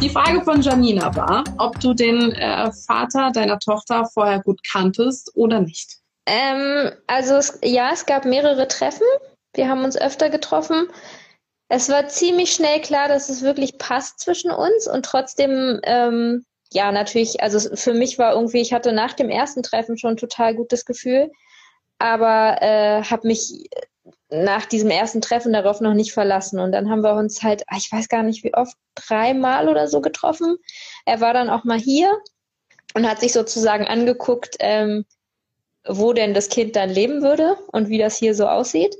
Die Frage von Janina war, ob du den äh, Vater deiner Tochter vorher gut kanntest oder nicht. Ähm, also es, ja, es gab mehrere Treffen. Wir haben uns öfter getroffen. Es war ziemlich schnell klar, dass es wirklich passt zwischen uns und trotzdem, ähm, ja, natürlich, also für mich war irgendwie, ich hatte nach dem ersten Treffen schon ein total gutes Gefühl, aber äh, habe mich nach diesem ersten Treffen darauf noch nicht verlassen. Und dann haben wir uns halt, ah, ich weiß gar nicht wie oft, dreimal oder so getroffen. Er war dann auch mal hier und hat sich sozusagen angeguckt, ähm, wo denn das Kind dann leben würde und wie das hier so aussieht.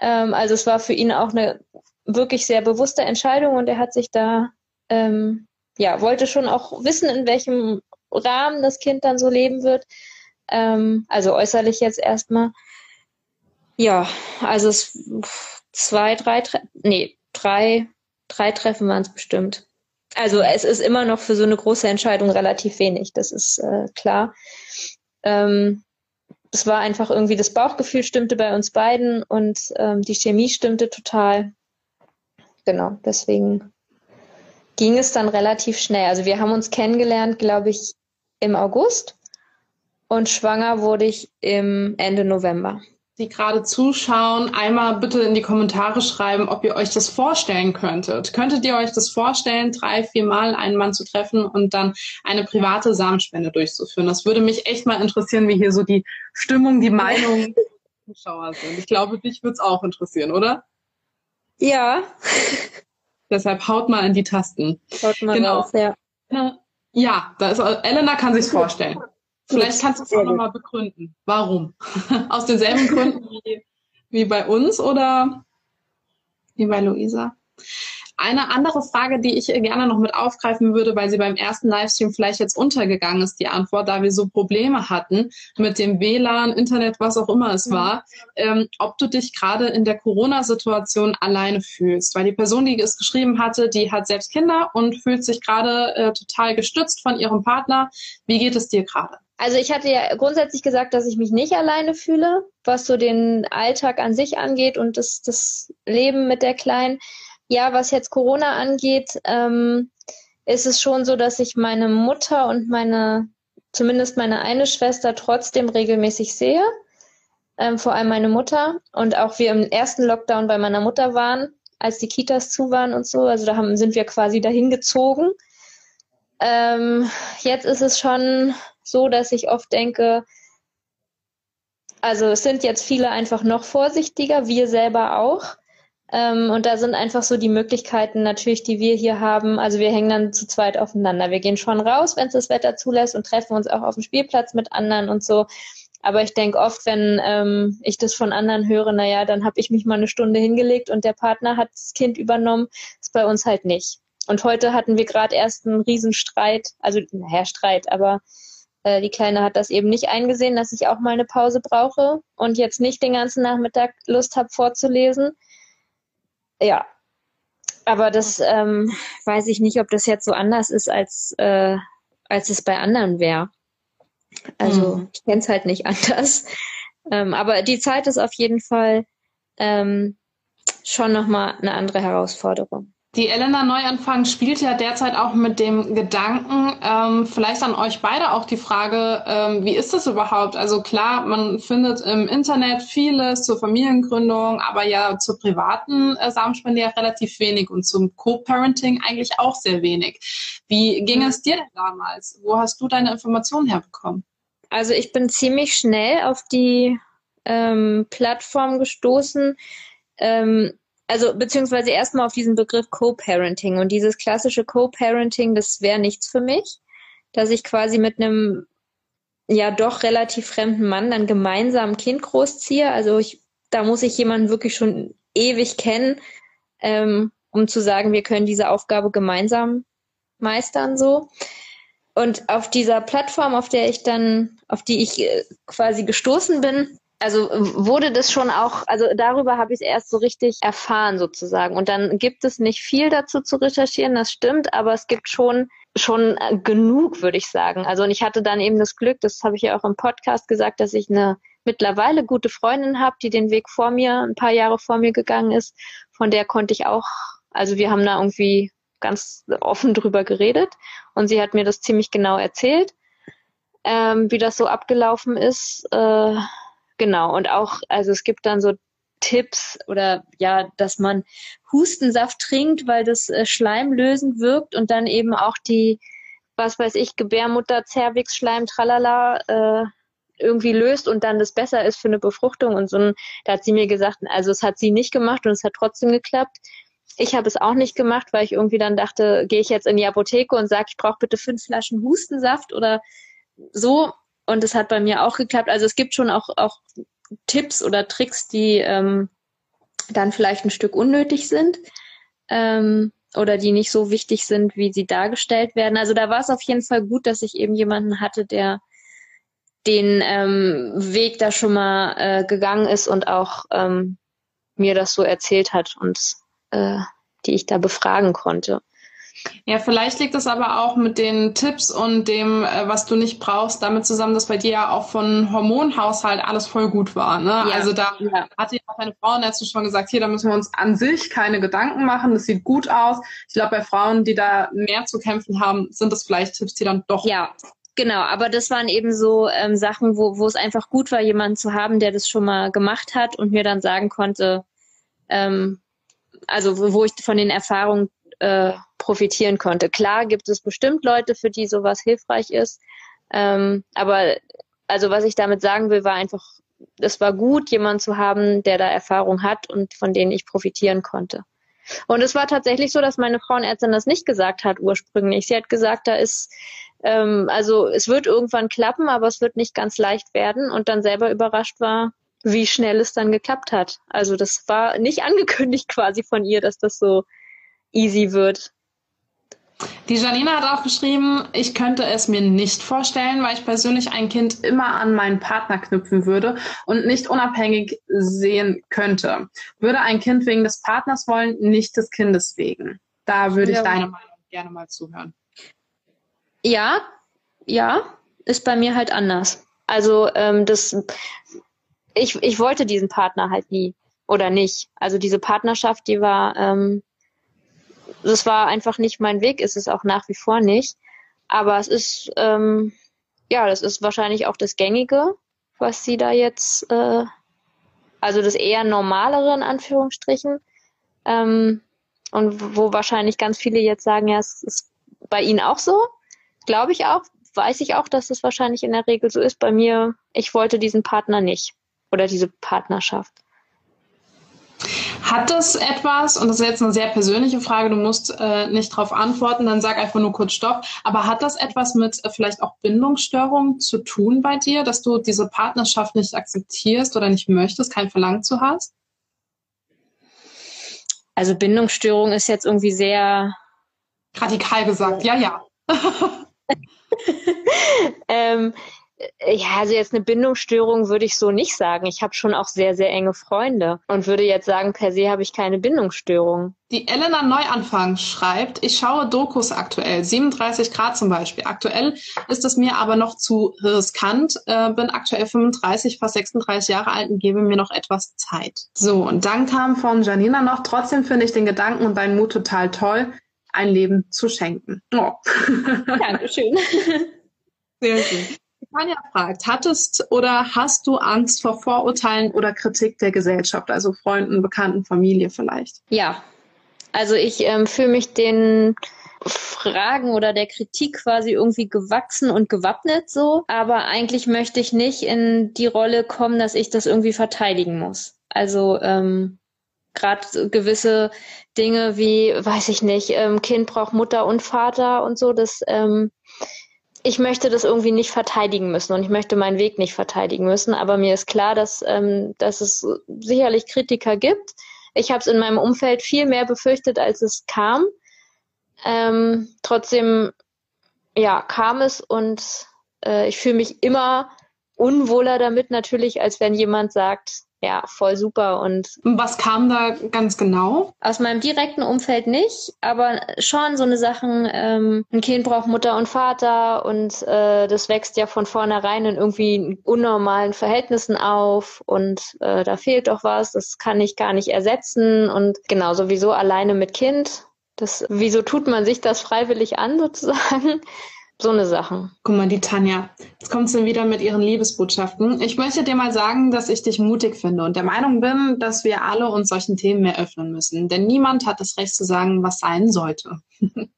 Ähm, also es war für ihn auch eine wirklich sehr bewusste Entscheidung und er hat sich da, ähm, ja, wollte schon auch wissen, in welchem Rahmen das Kind dann so leben wird. Ähm, also äußerlich jetzt erstmal. Ja, also es zwei, drei, nee, drei, drei Treffen waren es bestimmt. Also es ist immer noch für so eine große Entscheidung relativ wenig, das ist äh, klar. Ähm, es war einfach irgendwie, das Bauchgefühl stimmte bei uns beiden und ähm, die Chemie stimmte total. Genau, deswegen ging es dann relativ schnell. Also wir haben uns kennengelernt, glaube ich, im August und schwanger wurde ich im Ende November die gerade zuschauen, einmal bitte in die Kommentare schreiben, ob ihr euch das vorstellen könntet. Könntet ihr euch das vorstellen, drei, vier Mal einen Mann zu treffen und dann eine private Samenspende durchzuführen? Das würde mich echt mal interessieren, wie hier so die Stimmung, die Meinung der Zuschauer sind. Ich glaube, dich würde es auch interessieren, oder? Ja. Deshalb haut mal in die Tasten. Haut mal genau. raus, ja. Ja, da ist, Elena kann sich's vorstellen. Vielleicht kannst du es auch nochmal begründen. Warum? Aus denselben Gründen wie, wie bei uns oder wie bei Luisa? Eine andere Frage, die ich gerne noch mit aufgreifen würde, weil sie beim ersten Livestream vielleicht jetzt untergegangen ist, die Antwort, da wir so Probleme hatten mit dem WLAN, Internet, was auch immer es war, ähm, ob du dich gerade in der Corona-Situation alleine fühlst. Weil die Person, die es geschrieben hatte, die hat selbst Kinder und fühlt sich gerade äh, total gestützt von ihrem Partner. Wie geht es dir gerade? Also ich hatte ja grundsätzlich gesagt, dass ich mich nicht alleine fühle, was so den Alltag an sich angeht und das, das Leben mit der Kleinen. Ja, was jetzt Corona angeht, ähm, ist es schon so, dass ich meine Mutter und meine, zumindest meine eine Schwester trotzdem regelmäßig sehe. Ähm, vor allem meine Mutter. Und auch wir im ersten Lockdown bei meiner Mutter waren, als die Kitas zu waren und so. Also da haben, sind wir quasi dahin gezogen. Ähm, jetzt ist es schon so, dass ich oft denke, also es sind jetzt viele einfach noch vorsichtiger, wir selber auch. Ähm, und da sind einfach so die Möglichkeiten natürlich, die wir hier haben. Also wir hängen dann zu zweit aufeinander. Wir gehen schon raus, wenn es das Wetter zulässt und treffen uns auch auf dem Spielplatz mit anderen und so. Aber ich denke oft, wenn ähm, ich das von anderen höre, naja, dann habe ich mich mal eine Stunde hingelegt und der Partner hat das Kind übernommen. ist bei uns halt nicht. Und heute hatten wir gerade erst einen Riesenstreit, also naja, Streit, aber äh, die Kleine hat das eben nicht eingesehen, dass ich auch mal eine Pause brauche und jetzt nicht den ganzen Nachmittag Lust habe vorzulesen. Ja, aber das ähm, weiß ich nicht, ob das jetzt so anders ist, als, äh, als es bei anderen wäre. Also mhm. ich kenne es halt nicht anders. Ähm, aber die Zeit ist auf jeden Fall ähm, schon nochmal eine andere Herausforderung. Die Elena Neuanfang spielt ja derzeit auch mit dem Gedanken, ähm, vielleicht an euch beide auch die Frage, ähm, wie ist das überhaupt? Also klar, man findet im Internet vieles zur Familiengründung, aber ja zur privaten äh, Samenspende ja relativ wenig und zum Co-Parenting eigentlich auch sehr wenig. Wie ging es dir denn damals? Wo hast du deine Informationen herbekommen? Also ich bin ziemlich schnell auf die ähm, Plattform gestoßen. Ähm, also beziehungsweise erstmal auf diesen Begriff Co-Parenting. Und dieses klassische Co-Parenting, das wäre nichts für mich, dass ich quasi mit einem ja doch relativ fremden Mann dann gemeinsam ein Kind großziehe. Also ich, da muss ich jemanden wirklich schon ewig kennen, ähm, um zu sagen, wir können diese Aufgabe gemeinsam meistern so. Und auf dieser Plattform, auf der ich dann, auf die ich äh, quasi gestoßen bin, also wurde das schon auch, also darüber habe ich es erst so richtig erfahren sozusagen. Und dann gibt es nicht viel dazu zu recherchieren, das stimmt, aber es gibt schon schon äh, genug, würde ich sagen. Also und ich hatte dann eben das Glück, das habe ich ja auch im Podcast gesagt, dass ich eine mittlerweile gute Freundin habe, die den Weg vor mir, ein paar Jahre vor mir gegangen ist. Von der konnte ich auch, also wir haben da irgendwie ganz offen drüber geredet und sie hat mir das ziemlich genau erzählt, ähm, wie das so abgelaufen ist. Äh, genau, und auch, also es gibt dann so Tipps oder ja, dass man Hustensaft trinkt, weil das äh, schleimlösend wirkt und dann eben auch die, was weiß ich, Gebärmutter, Zervix, Schleim, tralala, äh, irgendwie löst und dann das besser ist für eine Befruchtung und so. Da hat sie mir gesagt, also es hat sie nicht gemacht und es hat trotzdem geklappt. Ich habe es auch nicht gemacht, weil ich irgendwie dann dachte, gehe ich jetzt in die Apotheke und sage, ich brauche bitte fünf Flaschen Hustensaft oder so. Und es hat bei mir auch geklappt. Also es gibt schon auch, auch Tipps oder Tricks, die ähm, dann vielleicht ein Stück unnötig sind ähm, oder die nicht so wichtig sind, wie sie dargestellt werden. Also da war es auf jeden Fall gut, dass ich eben jemanden hatte, der den ähm, Weg da schon mal äh, gegangen ist und auch ähm, mir das so erzählt hat und äh, die ich da befragen konnte. Ja, vielleicht liegt es aber auch mit den Tipps und dem, äh, was du nicht brauchst, damit zusammen, dass bei dir ja auch von Hormonhaushalt alles voll gut war. Ne? Ja, also da ja. hatte ja auch deine Frauenärztin schon gesagt, hier, da müssen wir uns an sich keine Gedanken machen, das sieht gut aus. Ich glaube, bei Frauen, die da mehr zu kämpfen haben, sind das vielleicht Tipps, die dann doch ja. Genau, aber das waren eben so ähm, Sachen, wo, wo es einfach gut war, jemanden zu haben, der das schon mal gemacht hat und mir dann sagen konnte, ähm, also wo, wo ich von den Erfahrungen äh, profitieren konnte. Klar gibt es bestimmt Leute, für die sowas hilfreich ist. Ähm, aber also was ich damit sagen will, war einfach, es war gut, jemanden zu haben, der da Erfahrung hat und von denen ich profitieren konnte. Und es war tatsächlich so, dass meine Frauenärztin das nicht gesagt hat ursprünglich. Sie hat gesagt, da ist, ähm, also es wird irgendwann klappen, aber es wird nicht ganz leicht werden und dann selber überrascht war, wie schnell es dann geklappt hat. Also das war nicht angekündigt quasi von ihr, dass das so easy wird. Die Janina hat auch geschrieben, ich könnte es mir nicht vorstellen, weil ich persönlich ein Kind immer an meinen Partner knüpfen würde und nicht unabhängig sehen könnte. Würde ein Kind wegen des Partners wollen, nicht des Kindes wegen. Da würde ich ja. deine Meinung gerne mal zuhören. Ja, ja, ist bei mir halt anders. Also ähm, das, ich, ich wollte diesen Partner halt nie oder nicht. Also diese Partnerschaft, die war ähm, das war einfach nicht mein Weg, ist es auch nach wie vor nicht. Aber es ist, ähm, ja, das ist wahrscheinlich auch das Gängige, was sie da jetzt, äh, also das eher normalere in Anführungsstrichen. Ähm, und wo wahrscheinlich ganz viele jetzt sagen, ja, es ist bei ihnen auch so. Glaube ich auch, weiß ich auch, dass es wahrscheinlich in der Regel so ist. Bei mir, ich wollte diesen Partner nicht oder diese Partnerschaft. Hat das etwas, und das ist jetzt eine sehr persönliche Frage, du musst äh, nicht darauf antworten, dann sag einfach nur kurz Stopp, aber hat das etwas mit äh, vielleicht auch Bindungsstörungen zu tun bei dir, dass du diese Partnerschaft nicht akzeptierst oder nicht möchtest, kein Verlangen zu hast? Also Bindungsstörung ist jetzt irgendwie sehr radikal gesagt, ja, ja. ähm, äh, ja, also jetzt eine Bindungsstörung würde ich so nicht sagen. Ich habe schon auch sehr, sehr enge Freunde und würde jetzt sagen, per se habe ich keine Bindungsstörung. Die Elena Neuanfang schreibt, ich schaue Dokus aktuell, 37 Grad zum Beispiel. Aktuell ist es mir aber noch zu riskant, äh, bin aktuell 35, fast 36 Jahre alt und gebe mir noch etwas Zeit. So, und dann kam von Janina noch, trotzdem finde ich den Gedanken und deinen Mut total toll, ein Leben zu schenken. Oh. Dankeschön. Sehr schön. Tanja fragt, hattest oder hast du Angst vor Vorurteilen oder Kritik der Gesellschaft, also Freunden, Bekannten, Familie vielleicht? Ja, also ich ähm, fühle mich den Fragen oder der Kritik quasi irgendwie gewachsen und gewappnet so, aber eigentlich möchte ich nicht in die Rolle kommen, dass ich das irgendwie verteidigen muss. Also ähm, gerade gewisse Dinge wie, weiß ich nicht, ähm, Kind braucht Mutter und Vater und so, das ähm, ich möchte das irgendwie nicht verteidigen müssen und ich möchte meinen Weg nicht verteidigen müssen, aber mir ist klar, dass, ähm, dass es sicherlich Kritiker gibt, Ich habe es in meinem Umfeld viel mehr befürchtet, als es kam. Ähm, trotzdem, ja, kam es und äh, ich fühle mich immer unwohler damit natürlich, als wenn jemand sagt, ja, voll super. Und was kam da ganz genau? Aus meinem direkten Umfeld nicht, aber schon so eine Sachen, ähm, ein Kind braucht Mutter und Vater und äh, das wächst ja von vornherein in irgendwie unnormalen Verhältnissen auf und äh, da fehlt doch was, das kann ich gar nicht ersetzen und genau sowieso alleine mit Kind. Das, wieso tut man sich das freiwillig an sozusagen? So eine Sache. Guck mal, die Tanja. Jetzt kommt sie wieder mit ihren Liebesbotschaften. Ich möchte dir mal sagen, dass ich dich mutig finde und der Meinung bin, dass wir alle uns solchen Themen mehr öffnen müssen. Denn niemand hat das Recht zu sagen, was sein sollte.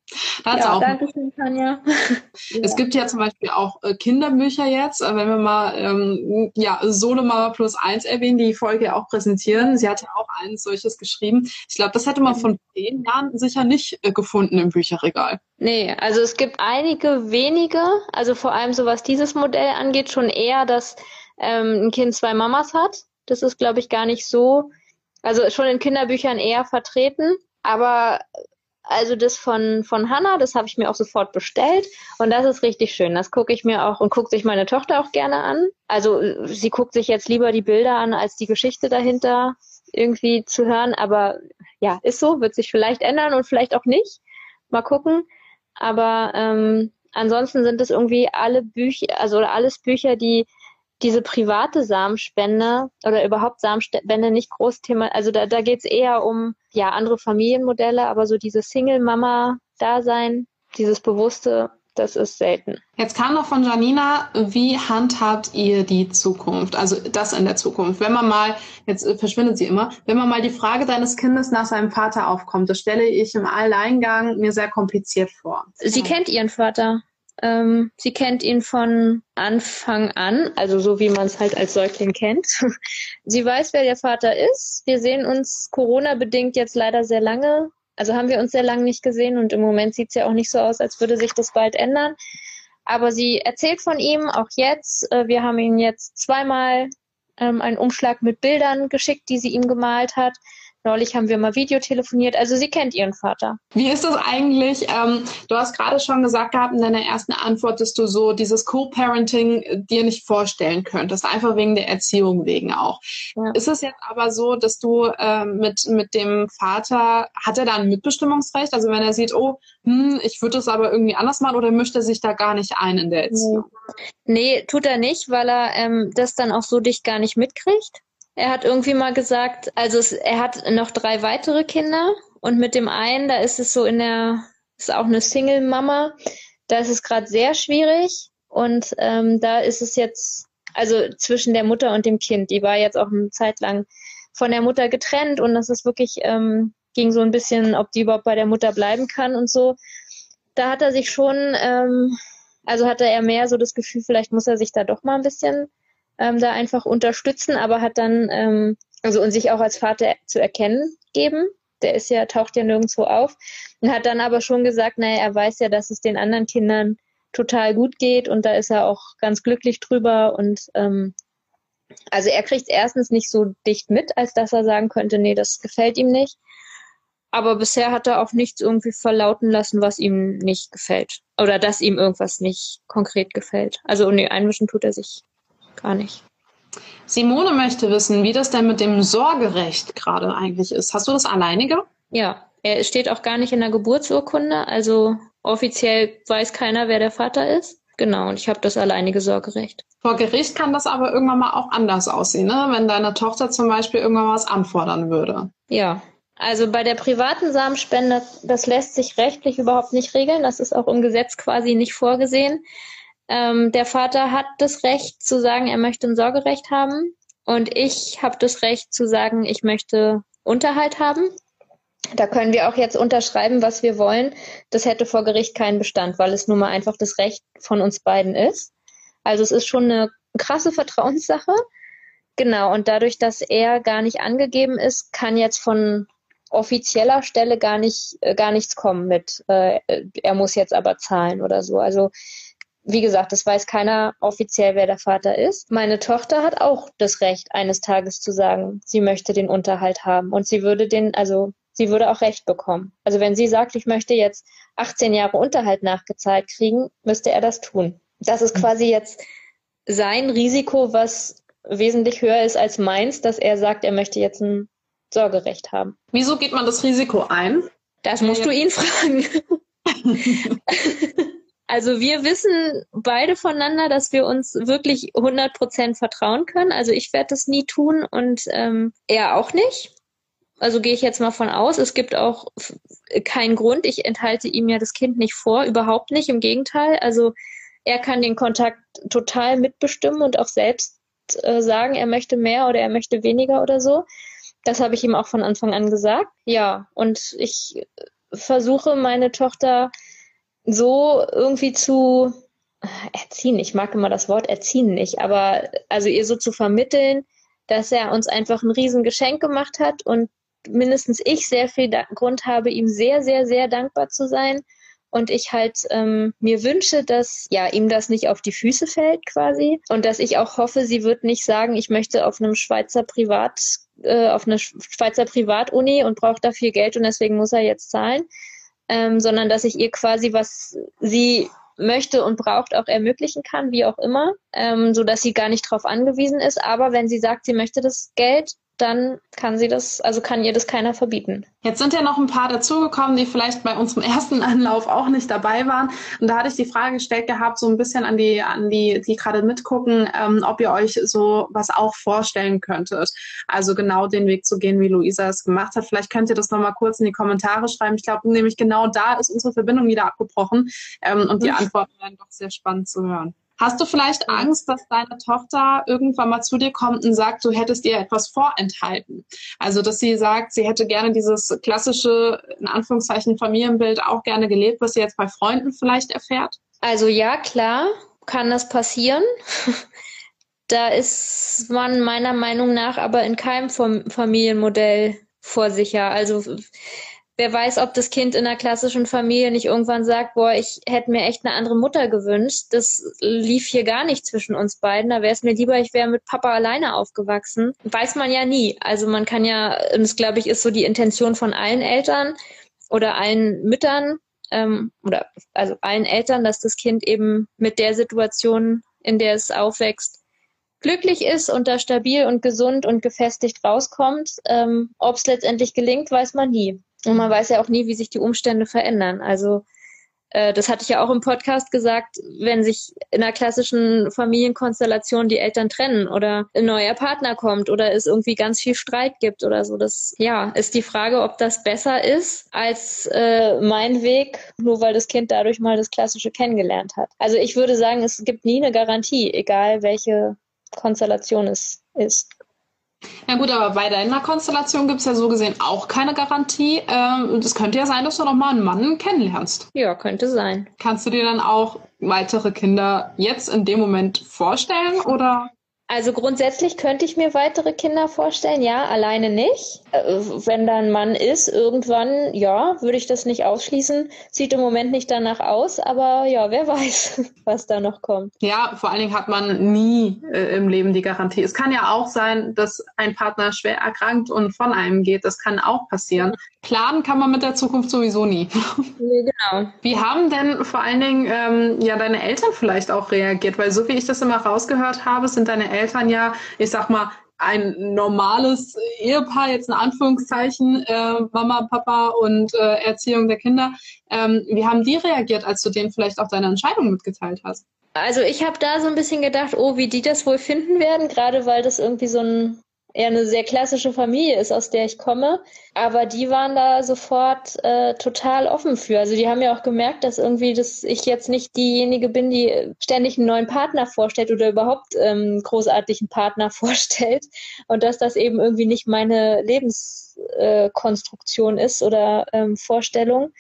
ja, auch danke schön, Tanja. Es gibt ja zum Beispiel auch äh, Kinderbücher jetzt, äh, wenn wir mal ähm, ja, Solomama plus eins erwähnen, die Folge auch präsentieren. Sie hat ja auch eins solches geschrieben. Ich glaube, das hätte man von zehn Jahren sicher nicht äh, gefunden im Bücherregal. Nee, also es gibt einige wenige, also vor allem so was dieses Modell angeht, schon eher, dass ähm, ein Kind zwei Mamas hat. Das ist, glaube ich, gar nicht so, also schon in Kinderbüchern eher vertreten. Aber also das von, von Hannah, das habe ich mir auch sofort bestellt und das ist richtig schön. Das gucke ich mir auch und guckt sich meine Tochter auch gerne an. Also sie guckt sich jetzt lieber die Bilder an, als die Geschichte dahinter irgendwie zu hören. Aber ja, ist so, wird sich vielleicht ändern und vielleicht auch nicht. Mal gucken. Aber ähm, ansonsten sind es irgendwie alle Bücher, also alles Bücher, die diese private Samenspende oder überhaupt Samenspende nicht groß Thema. Also da, da geht es eher um ja andere Familienmodelle, aber so dieses Single-Mama-Dasein, dieses bewusste, das ist selten. Jetzt kam noch von Janina, wie handhabt ihr die Zukunft? Also das in der Zukunft. Wenn man mal, jetzt verschwindet sie immer, wenn man mal die Frage deines Kindes nach seinem Vater aufkommt, das stelle ich im Alleingang mir sehr kompliziert vor. Sie ja. kennt ihren Vater. Ähm, sie kennt ihn von Anfang an, also so wie man es halt als Säugling kennt. sie weiß, wer der Vater ist. Wir sehen uns Corona-bedingt jetzt leider sehr lange. Also haben wir uns sehr lange nicht gesehen und im Moment sieht es ja auch nicht so aus, als würde sich das bald ändern. Aber sie erzählt von ihm auch jetzt. Äh, wir haben ihn jetzt zweimal ähm, einen Umschlag mit Bildern geschickt, die sie ihm gemalt hat. Neulich haben wir mal Videotelefoniert. Also sie kennt ihren Vater. Wie ist das eigentlich? Ähm, du hast gerade schon gesagt gehabt in deiner ersten Antwort, dass du so dieses Co-Parenting äh, dir nicht vorstellen könntest, einfach wegen der Erziehung wegen auch. Ja. Ist es jetzt aber so, dass du äh, mit, mit dem Vater, hat er da ein Mitbestimmungsrecht? Also wenn er sieht, oh, hm, ich würde es aber irgendwie anders machen oder mischt er sich da gar nicht ein in der Erziehung? Nee, tut er nicht, weil er ähm, das dann auch so dicht gar nicht mitkriegt. Er hat irgendwie mal gesagt, also es, er hat noch drei weitere Kinder und mit dem einen, da ist es so in der, ist auch eine Single-Mama, da ist es gerade sehr schwierig und ähm, da ist es jetzt, also zwischen der Mutter und dem Kind, die war jetzt auch eine Zeit lang von der Mutter getrennt und das ist wirklich, ähm, ging so ein bisschen, ob die überhaupt bei der Mutter bleiben kann und so. Da hat er sich schon, ähm, also hatte er mehr so das Gefühl, vielleicht muss er sich da doch mal ein bisschen ähm, da einfach unterstützen, aber hat dann, ähm, also und sich auch als Vater zu erkennen geben. Der ist ja, taucht ja nirgendwo auf. Und hat dann aber schon gesagt, naja, er weiß ja, dass es den anderen Kindern total gut geht und da ist er auch ganz glücklich drüber und ähm, also er kriegt erstens nicht so dicht mit, als dass er sagen könnte, nee, das gefällt ihm nicht. Aber bisher hat er auch nichts irgendwie verlauten lassen, was ihm nicht gefällt. Oder dass ihm irgendwas nicht konkret gefällt. Also nee, einmischen tut er sich gar nicht. Simone möchte wissen, wie das denn mit dem Sorgerecht gerade eigentlich ist. Hast du das alleinige? Ja, er steht auch gar nicht in der Geburtsurkunde. Also offiziell weiß keiner, wer der Vater ist. Genau, und ich habe das alleinige Sorgerecht. Vor Gericht kann das aber irgendwann mal auch anders aussehen, ne? wenn deine Tochter zum Beispiel irgendwann was anfordern würde. Ja, also bei der privaten Samenspende, das lässt sich rechtlich überhaupt nicht regeln. Das ist auch im Gesetz quasi nicht vorgesehen. Ähm, der Vater hat das Recht zu sagen, er möchte ein Sorgerecht haben. Und ich habe das Recht zu sagen, ich möchte Unterhalt haben. Da können wir auch jetzt unterschreiben, was wir wollen. Das hätte vor Gericht keinen Bestand, weil es nun mal einfach das Recht von uns beiden ist. Also es ist schon eine krasse Vertrauenssache. Genau, und dadurch, dass er gar nicht angegeben ist, kann jetzt von offizieller Stelle gar nicht äh, gar nichts kommen mit, äh, er muss jetzt aber zahlen oder so. Also wie gesagt, das weiß keiner offiziell, wer der Vater ist. Meine Tochter hat auch das Recht, eines Tages zu sagen, sie möchte den Unterhalt haben und sie würde den, also sie würde auch Recht bekommen. Also wenn sie sagt, ich möchte jetzt 18 Jahre Unterhalt nachgezahlt kriegen, müsste er das tun. Das ist quasi jetzt sein Risiko, was wesentlich höher ist als meins, dass er sagt, er möchte jetzt ein Sorgerecht haben. Wieso geht man das Risiko ein? Das musst ja. du ihn fragen. also wir wissen beide voneinander, dass wir uns wirklich 100 Prozent vertrauen können. Also ich werde das nie tun und ähm, er auch nicht. Also gehe ich jetzt mal von aus. Es gibt auch keinen Grund. Ich enthalte ihm ja das Kind nicht vor, überhaupt nicht. Im Gegenteil. Also er kann den Kontakt total mitbestimmen und auch selbst äh, sagen, er möchte mehr oder er möchte weniger oder so. Das habe ich ihm auch von Anfang an gesagt. Ja, und ich versuche meine Tochter so irgendwie zu erziehen. Ich mag immer das Wort erziehen nicht, aber also ihr so zu vermitteln, dass er uns einfach ein Riesengeschenk gemacht hat und mindestens ich sehr viel Grund habe, ihm sehr, sehr, sehr dankbar zu sein. Und ich halt ähm, mir wünsche, dass ja ihm das nicht auf die Füße fällt quasi. Und dass ich auch hoffe, sie wird nicht sagen, ich möchte auf einem Schweizer Privat, äh, auf eine Schweizer Privatuni und braucht dafür Geld und deswegen muss er jetzt zahlen. Ähm, sondern dass ich ihr quasi, was sie möchte und braucht, auch ermöglichen kann, wie auch immer, ähm, so dass sie gar nicht darauf angewiesen ist. Aber wenn sie sagt, sie möchte das Geld, dann kann sie das, also kann ihr das keiner verbieten. Jetzt sind ja noch ein paar dazugekommen, die vielleicht bei unserem ersten Anlauf auch nicht dabei waren. Und da hatte ich die Frage gestellt gehabt, so ein bisschen an die, an die, die gerade mitgucken, ähm, ob ihr euch so was auch vorstellen könntet. Also genau den Weg zu gehen, wie Luisa es gemacht hat. Vielleicht könnt ihr das nochmal kurz in die Kommentare schreiben. Ich glaube nämlich genau da ist unsere Verbindung wieder abgebrochen. Ähm, und die Antworten werden doch sehr spannend zu hören. Hast du vielleicht Angst, dass deine Tochter irgendwann mal zu dir kommt und sagt, du hättest ihr etwas vorenthalten? Also, dass sie sagt, sie hätte gerne dieses klassische, in Anführungszeichen, Familienbild auch gerne gelebt, was sie jetzt bei Freunden vielleicht erfährt? Also ja, klar, kann das passieren. da ist man meiner Meinung nach aber in keinem Familienmodell vorsicher. Also wer weiß, ob das Kind in einer klassischen Familie nicht irgendwann sagt, boah, ich hätte mir echt eine andere Mutter gewünscht. Das lief hier gar nicht zwischen uns beiden. Da wäre es mir lieber, ich wäre mit Papa alleine aufgewachsen. Weiß man ja nie. Also man kann ja, und das glaube ich ist so die Intention von allen Eltern oder allen Müttern ähm, oder also allen Eltern, dass das Kind eben mit der Situation, in der es aufwächst, glücklich ist und da stabil und gesund und gefestigt rauskommt. Ähm, Ob es letztendlich gelingt, weiß man nie. Und man weiß ja auch nie, wie sich die Umstände verändern. Also äh, das hatte ich ja auch im Podcast gesagt, wenn sich in einer klassischen Familienkonstellation die Eltern trennen oder ein neuer Partner kommt oder es irgendwie ganz viel Streit gibt oder so, das ja ist die Frage, ob das besser ist als äh, mein Weg, nur weil das Kind dadurch mal das Klassische kennengelernt hat. Also ich würde sagen, es gibt nie eine Garantie, egal welche Konstellation es ist. Ja gut, aber bei deiner Konstellation gibt es ja so gesehen auch keine Garantie. Ähm, es könnte ja sein, dass du noch mal einen Mann kennenlernst. Ja, könnte sein. Kannst du dir dann auch weitere Kinder jetzt in dem Moment vorstellen oder? Also grundsätzlich könnte ich mir weitere Kinder vorstellen, ja, alleine nicht. Äh, wenn da ein Mann ist, irgendwann, ja, würde ich das nicht ausschließen. Sieht im Moment nicht danach aus, aber ja, wer weiß, was da noch kommt. Ja, vor allen Dingen hat man nie äh, im Leben die Garantie. Es kann ja auch sein, dass ein Partner schwer erkrankt und von einem geht. Das kann auch passieren. Planen kann man mit der Zukunft sowieso nie. Nee, genau. Wie haben denn vor allen Dingen ähm, ja deine Eltern vielleicht auch reagiert? Weil so wie ich das immer rausgehört habe, sind deine Eltern ja, ich sag mal, ein normales Ehepaar, jetzt in Anführungszeichen, äh, Mama, Papa und äh, Erziehung der Kinder. Ähm, wie haben die reagiert, als du denen vielleicht auch deine Entscheidung mitgeteilt hast? Also ich habe da so ein bisschen gedacht, oh, wie die das wohl finden werden, gerade weil das irgendwie so ein eher eine sehr klassische Familie ist, aus der ich komme. Aber die waren da sofort äh, total offen für. Also die haben ja auch gemerkt, dass irgendwie, dass ich jetzt nicht diejenige bin, die ständig einen neuen Partner vorstellt oder überhaupt ähm, großartigen Partner vorstellt. Und dass das eben irgendwie nicht meine Lebenskonstruktion äh, ist oder ähm, Vorstellung.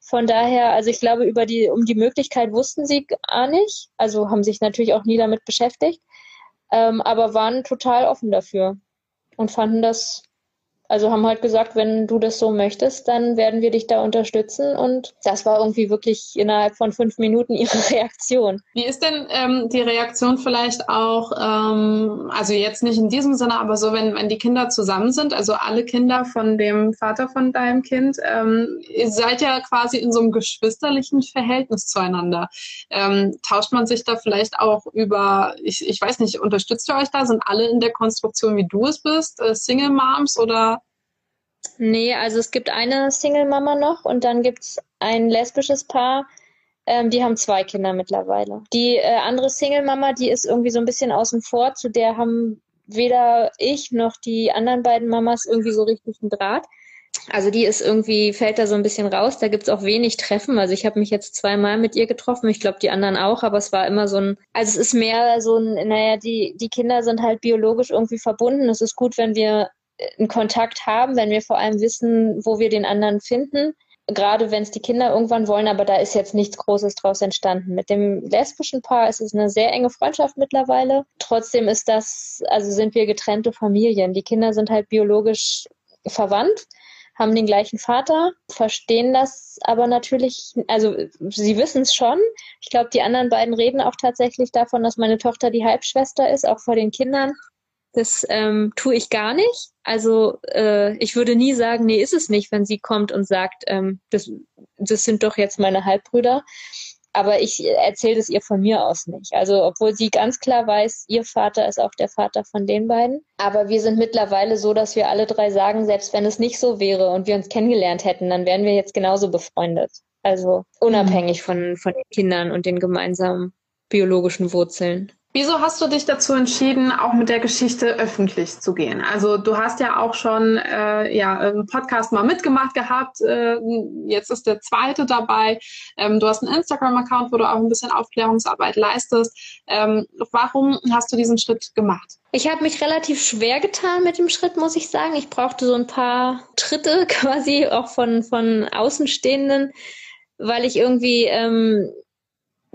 Von daher, also ich glaube, über die, um die Möglichkeit wussten sie gar nicht. Also haben sich natürlich auch nie damit beschäftigt ähm, aber waren total offen dafür und fanden das Also haben halt gesagt, wenn du das so möchtest, dann werden wir dich da unterstützen. Und das war irgendwie wirklich innerhalb von fünf Minuten ihre Reaktion. Wie ist denn ähm, die Reaktion vielleicht auch, ähm, also jetzt nicht in diesem Sinne, aber so, wenn, wenn die Kinder zusammen sind, also alle Kinder von dem Vater von deinem Kind, ähm, ihr seid ja quasi in so einem geschwisterlichen Verhältnis zueinander. Ähm, tauscht man sich da vielleicht auch über, ich, ich weiß nicht, unterstützt ihr euch da? Sind alle in der Konstruktion, wie du es bist, äh, Single Moms oder? Nee, also es gibt eine Single-Mama noch und dann gibt es ein lesbisches Paar, ähm, die haben zwei Kinder mittlerweile. Die äh, andere Single-Mama, die ist irgendwie so ein bisschen außen vor, zu der haben weder ich noch die anderen beiden Mamas irgendwie so richtig einen Draht. Also die ist irgendwie, fällt da so ein bisschen raus. Da gibt's auch wenig Treffen. Also ich habe mich jetzt zweimal mit ihr getroffen. Ich glaube, die anderen auch, aber es war immer so ein, also es ist mehr so ein, naja, die, die Kinder sind halt biologisch irgendwie verbunden. Es ist gut, wenn wir einen Kontakt haben, wenn wir vor allem wissen, wo wir den anderen finden. Gerade wenn es die Kinder irgendwann wollen, aber da ist jetzt nichts Großes draus entstanden. Mit dem lesbischen Paar ist es eine sehr enge Freundschaft mittlerweile. Trotzdem ist das, also sind wir getrennte Familien. Die Kinder sind halt biologisch verwandt, haben den gleichen Vater, verstehen das aber natürlich, also sie wissen es schon. Ich glaube, die anderen beiden reden auch tatsächlich davon, dass meine Tochter die Halbschwester ist, auch vor den Kindern. Das ähm, tue ich gar nicht. Also äh, ich würde nie sagen, nee, ist es nicht, wenn sie kommt und sagt, ähm, das, das sind doch jetzt meine Halbbrüder. Aber ich erzähle das ihr von mir aus nicht. Also obwohl sie ganz klar weiß, ihr Vater ist auch der Vater von den beiden. Aber wir sind mittlerweile so, dass wir alle drei sagen, selbst wenn es nicht so wäre und wir uns kennengelernt hätten, dann wären wir jetzt genauso befreundet. Also unabhängig von, von den Kindern und den gemeinsamen biologischen Wurzeln. Wieso hast du dich dazu entschieden, auch mit der Geschichte öffentlich zu gehen? Also du hast ja auch schon äh, ja, einen Podcast mal mitgemacht gehabt. Äh, jetzt ist der zweite dabei. Ähm, du hast einen Instagram-Account, wo du auch ein bisschen Aufklärungsarbeit leistest. Ähm, warum hast du diesen Schritt gemacht? Ich habe mich relativ schwer getan mit dem Schritt, muss ich sagen. Ich brauchte so ein paar Tritte quasi auch von, von Außenstehenden, weil ich irgendwie ähm,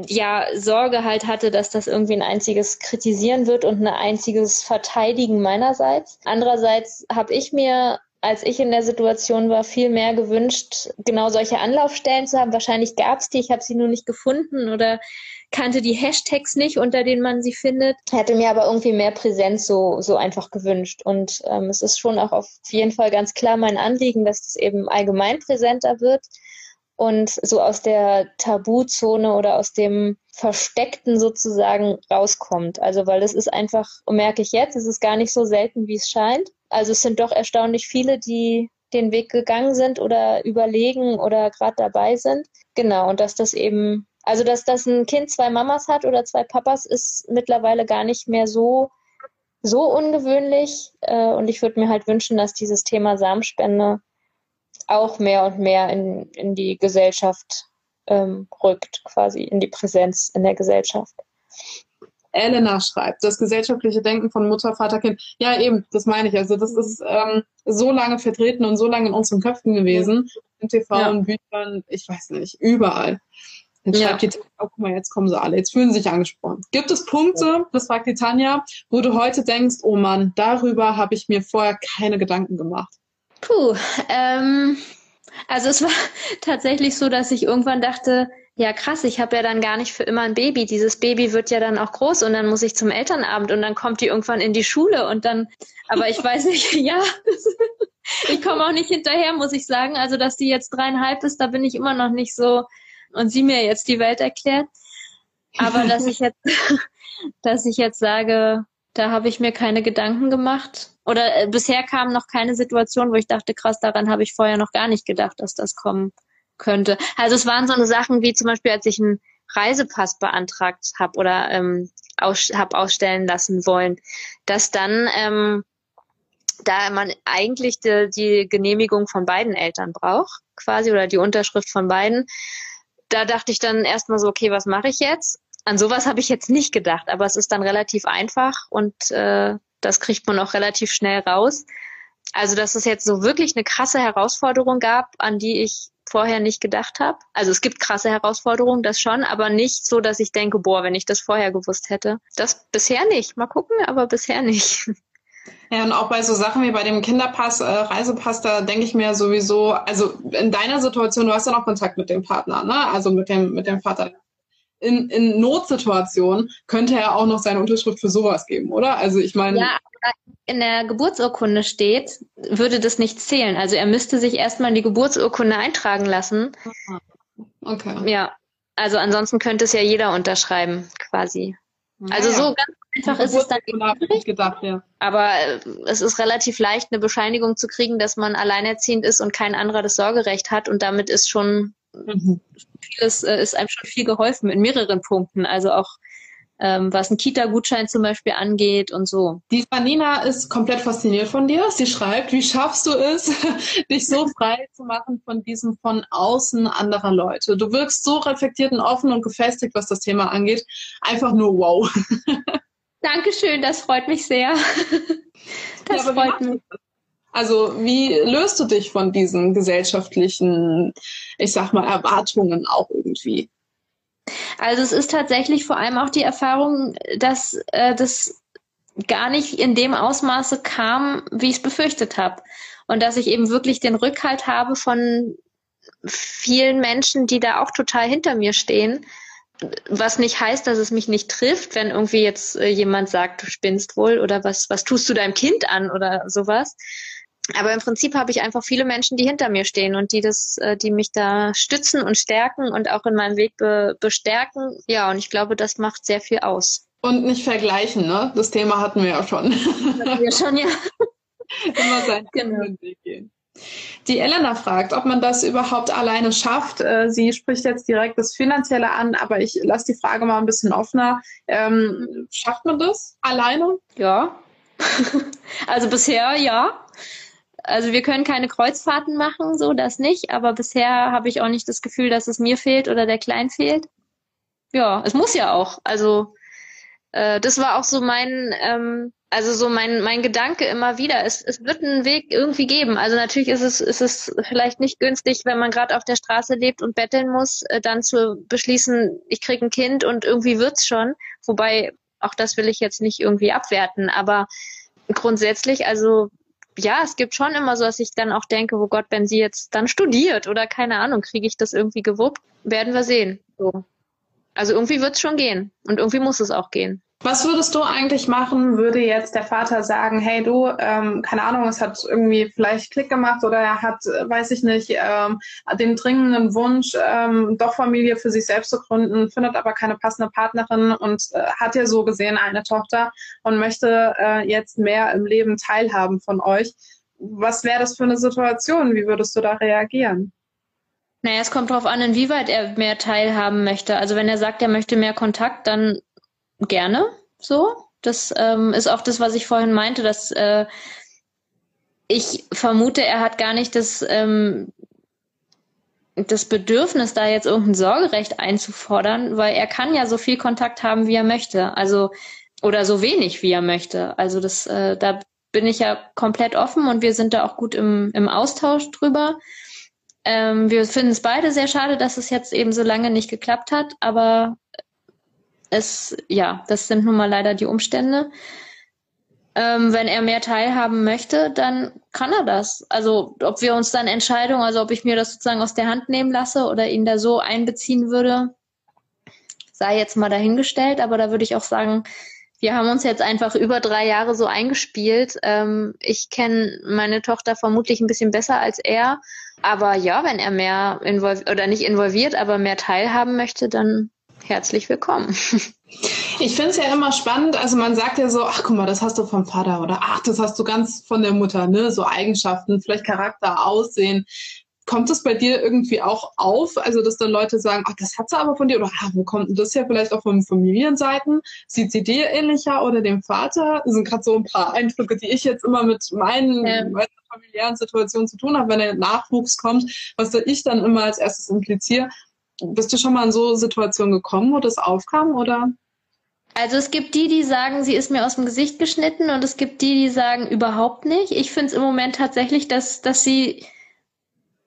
ja Sorge halt hatte, dass das irgendwie ein einziges Kritisieren wird und ein einziges Verteidigen meinerseits. Andererseits habe ich mir als ich in der Situation war, viel mehr gewünscht, genau solche Anlaufstellen zu haben. Wahrscheinlich gab es die, ich habe sie nur nicht gefunden oder kannte die Hashtags nicht, unter denen man sie findet. Hätte mir aber irgendwie mehr Präsenz so, so einfach gewünscht. Und ähm, es ist schon auch auf jeden Fall ganz klar mein Anliegen, dass es eben allgemein präsenter wird und so aus der Tabuzone oder aus dem Versteckten sozusagen rauskommt. Also weil es ist einfach, merke ich jetzt, es ist gar nicht so selten, wie es scheint. Also es sind doch erstaunlich viele, die den Weg gegangen sind oder überlegen oder gerade dabei sind. Genau, und dass das eben, also dass das ein Kind zwei Mamas hat oder zwei Papas, ist mittlerweile gar nicht mehr so so ungewöhnlich. Äh, und ich würde mir halt wünschen, dass dieses Thema Samenspende auch mehr und mehr in, in die Gesellschaft ähm, rückt, quasi in die Präsenz in der Gesellschaft. Elena schreibt, das gesellschaftliche Denken von Mutter, Vater, Kind. Ja, eben, das meine ich. Also das ist ähm, so lange vertreten und so lange in unseren Köpfen gewesen. Im TV ja. und Büchern, ich weiß nicht, überall. Dann schreibt ja. die oh, guck mal, jetzt kommen sie alle, jetzt fühlen sie sich angesprochen. Gibt es Punkte, das fragt die Tanja, wo du heute denkst, oh Mann, darüber habe ich mir vorher keine Gedanken gemacht? Puh, ähm, also es war tatsächlich so, dass ich irgendwann dachte, ja krass, ich habe ja dann gar nicht für immer ein Baby. Dieses Baby wird ja dann auch groß und dann muss ich zum Elternabend und dann kommt die irgendwann in die Schule und dann, aber ich weiß nicht, ja, ich komme auch nicht hinterher, muss ich sagen. Also dass die jetzt dreieinhalb ist, da bin ich immer noch nicht so und sie mir jetzt die Welt erklärt. Aber dass ich jetzt, dass ich jetzt sage, da habe ich mir keine Gedanken gemacht. Oder äh, bisher kam noch keine Situation, wo ich dachte, krass, daran habe ich vorher noch gar nicht gedacht, dass das kommen könnte. Also es waren so eine Sachen wie zum Beispiel, als ich einen Reisepass beantragt habe oder ähm, aus, habe ausstellen lassen wollen, dass dann ähm, da man eigentlich die, die Genehmigung von beiden Eltern braucht, quasi, oder die Unterschrift von beiden, da dachte ich dann erstmal so, okay, was mache ich jetzt? An sowas habe ich jetzt nicht gedacht, aber es ist dann relativ einfach und äh, das kriegt man auch relativ schnell raus. Also, dass es jetzt so wirklich eine krasse Herausforderung gab, an die ich vorher nicht gedacht habe. Also es gibt krasse Herausforderungen, das schon, aber nicht so, dass ich denke, boah, wenn ich das vorher gewusst hätte. Das bisher nicht. Mal gucken, aber bisher nicht. Ja, und auch bei so Sachen wie bei dem Kinderpass, äh, Reisepass, da denke ich mir sowieso, also in deiner Situation, du hast ja noch Kontakt mit dem Partner, ne? Also mit dem, mit dem Vater. In, in Notsituationen könnte er auch noch seine Unterschrift für sowas geben, oder? Also ich meine. Ja, in der Geburtsurkunde steht, würde das nicht zählen. Also er müsste sich erstmal in die Geburtsurkunde eintragen lassen. Okay. Ja. Also ansonsten könnte es ja jeder unterschreiben, quasi. Also Naja. so ganz einfach ist es dann nicht gedacht, ja. Aber äh, es ist relativ leicht, eine Bescheinigung zu kriegen, dass man alleinerziehend ist und kein anderer das Sorgerecht hat. Und damit ist schon Mhm. vieles, äh, ist einem schon viel geholfen in mehreren Punkten. Also auch ähm, was einen Kita-Gutschein zum Beispiel angeht und so. Die Vanina ist komplett fasziniert von dir. Sie schreibt, wie schaffst du es, dich so frei zu machen von diesem von außen anderer Leute? Du wirkst so reflektiert und offen und gefestigt, was das Thema angeht. Einfach nur wow. Dankeschön, das freut mich sehr. Das Ja, freut mich. das? Also wie löst du dich von diesen gesellschaftlichen, ich sag mal, Erwartungen auch irgendwie? Also es ist tatsächlich vor allem auch die Erfahrung, dass äh, das gar nicht in dem Ausmaße kam, wie ich es befürchtet habe. Und dass ich eben wirklich den Rückhalt habe von vielen Menschen, die da auch total hinter mir stehen. Was nicht heißt, dass es mich nicht trifft, wenn irgendwie jetzt äh, jemand sagt, du spinnst wohl oder was, was tust du deinem Kind an oder sowas. Aber im Prinzip habe ich einfach viele Menschen, die hinter mir stehen und die das, äh, die mich da stützen und stärken und auch in meinem Weg be bestärken. Ja, und ich glaube, das macht sehr viel aus. Und nicht vergleichen, ne? Das Thema hatten wir ja schon. Ja, schon, ja. Immer seinen Genau. Weg gehen. Die Elena fragt, ob man das überhaupt alleine schafft. Äh, Sie spricht jetzt direkt das Finanzielle an, aber ich lasse die Frage mal ein bisschen offener. Ähm, schafft man das alleine? Ja. also bisher ja. Also wir können keine Kreuzfahrten machen, so das nicht, aber bisher habe ich auch nicht das Gefühl, dass es mir fehlt oder der Klein fehlt. Ja, es muss ja auch. Also äh, das war auch so mein, ähm, also so mein, mein Gedanke immer wieder. Es, es wird einen Weg irgendwie geben. Also natürlich ist es, ist es vielleicht nicht günstig, wenn man gerade auf der Straße lebt und betteln muss, äh, dann zu beschließen, ich kriege ein Kind und irgendwie wird's schon. Wobei, auch das will ich jetzt nicht irgendwie abwerten, aber grundsätzlich, also ja, es gibt schon immer so, dass ich dann auch denke, oh Gott, wenn sie jetzt dann studiert oder keine Ahnung, kriege ich das irgendwie gewuppt, werden wir sehen. So. Also irgendwie wird's schon gehen und irgendwie muss es auch gehen. Was würdest du eigentlich machen, würde jetzt der Vater sagen, hey du, ähm, keine Ahnung, es hat irgendwie vielleicht Klick gemacht oder er hat, äh, weiß ich nicht, ähm, den dringenden Wunsch, ähm, doch Familie für sich selbst zu gründen, findet aber keine passende Partnerin und äh, hat ja so gesehen eine Tochter und möchte äh, jetzt mehr im Leben teilhaben von euch. Was wäre das für eine Situation? Wie würdest du da reagieren? Naja, es kommt darauf an, inwieweit er mehr teilhaben möchte. Also wenn er sagt, er möchte mehr Kontakt, dann gerne so. Das ähm, ist auch das, was ich vorhin meinte, dass äh, ich vermute, er hat gar nicht das, ähm, das Bedürfnis, da jetzt irgendein Sorgerecht einzufordern, weil er kann ja so viel Kontakt haben, wie er möchte. Also oder so wenig, wie er möchte. Also das, äh, da bin ich ja komplett offen und wir sind da auch gut im, im Austausch drüber. Ähm, wir finden es beide sehr schade, dass es jetzt eben so lange nicht geklappt hat, aber es, ja, das sind nun mal leider die Umstände. Ähm, wenn er mehr teilhaben möchte, dann kann er das. Also ob wir uns dann Entscheidungen, also ob ich mir das sozusagen aus der Hand nehmen lasse oder ihn da so einbeziehen würde, sei jetzt mal dahingestellt. Aber da würde ich auch sagen, wir haben uns jetzt einfach über drei Jahre so eingespielt. Ähm, ich kenne meine Tochter vermutlich ein bisschen besser als er. Aber ja, wenn er mehr involviert oder nicht involviert, aber mehr teilhaben möchte, dann herzlich willkommen. Ich finde es ja immer spannend, also man sagt ja so, ach guck mal, das hast du vom Vater oder ach, das hast du ganz von der Mutter, ne? So Eigenschaften, vielleicht Charakter, Aussehen. Kommt es bei dir irgendwie auch auf? Also, dass dann Leute sagen, ach, das hat sie aber von dir oder ah, wo kommt denn das ja vielleicht auch von Familienseiten? Sieht sie dir ähnlicher oder dem Vater? Das sind gerade so ein paar Eindrücke, die ich jetzt immer mit meinen, meiner familiären Situation zu tun habe, wenn der Nachwuchs kommt, was da ich dann immer als erstes impliziere. Bist du schon mal in so Situationen gekommen, wo das aufkam oder? Also es gibt die, die sagen, sie ist mir aus dem Gesicht geschnitten und es gibt die, die sagen überhaupt nicht. Ich finde es im Moment tatsächlich, dass, dass sie,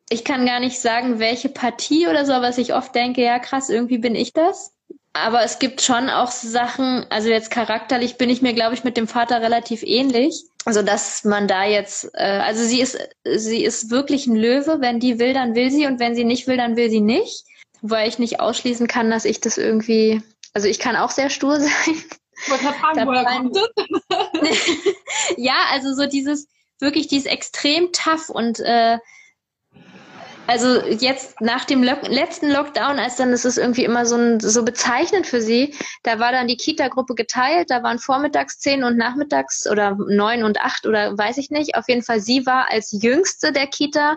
ich kann gar nicht sagen, welche Partie oder so, was ich oft denke, ja krass, irgendwie bin ich das. aber es gibt schon auch Sachen, also jetzt charakterlich bin ich mir, glaube ich, mit dem Vater relativ ähnlich. Also dass man da jetzt, äh, also sie ist, sie ist wirklich ein Löwe. Wenn die will, dann will sie und wenn sie nicht will, dann will sie nicht. Wobei ich nicht ausschließen kann, dass ich das irgendwie, also ich kann auch sehr stur sein. Ich wollte fragen, woher kommt das? ja, also so dieses, wirklich, die ist extrem tough und äh, also jetzt nach dem Lo letzten Lockdown, als dann ist es irgendwie immer so, ein, so bezeichnend für sie, da war dann die Kita-Gruppe geteilt, da waren vormittags zehn und nachmittags oder neun und acht oder weiß ich nicht. Auf jeden Fall, sie war als jüngste der Kita,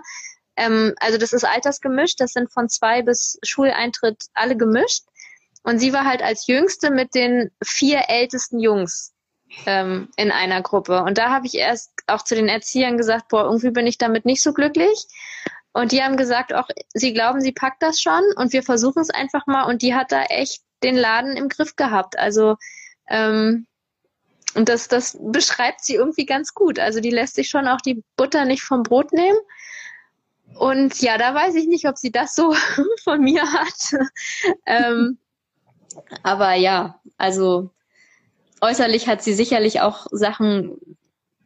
ähm, also das ist altersgemischt, das sind von zwei bis Schuleintritt alle gemischt. Und sie war halt als jüngste mit den vier ältesten Jungs ähm, in einer Gruppe. Und da habe ich erst auch zu den Erziehern gesagt, boah, irgendwie bin ich damit nicht so glücklich. Und die haben gesagt, auch sie glauben, sie packt das schon und wir versuchen es einfach mal. Und die hat da echt den Laden im Griff gehabt. Also ähm, und das, das beschreibt sie irgendwie ganz gut. Also die lässt sich schon auch die Butter nicht vom Brot nehmen. Und ja, da weiß ich nicht, ob sie das so von mir hat. ähm, aber ja, also äußerlich hat sie sicherlich auch Sachen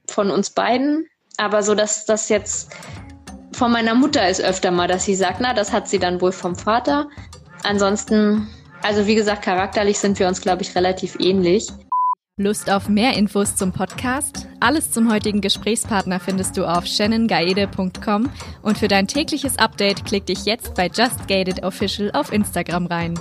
von uns beiden. Aber so, dass das jetzt von meiner Mutter ist öfter mal, dass sie sagt, na, das hat sie dann wohl vom Vater. Ansonsten, also wie gesagt, charakterlich sind wir uns, glaube ich, relativ ähnlich. Lust auf mehr Infos zum Podcast? Alles zum heutigen Gesprächspartner findest du auf shannongaede.com und für dein tägliches Update klick dich jetzt bei Just Gated Official auf Instagram rein.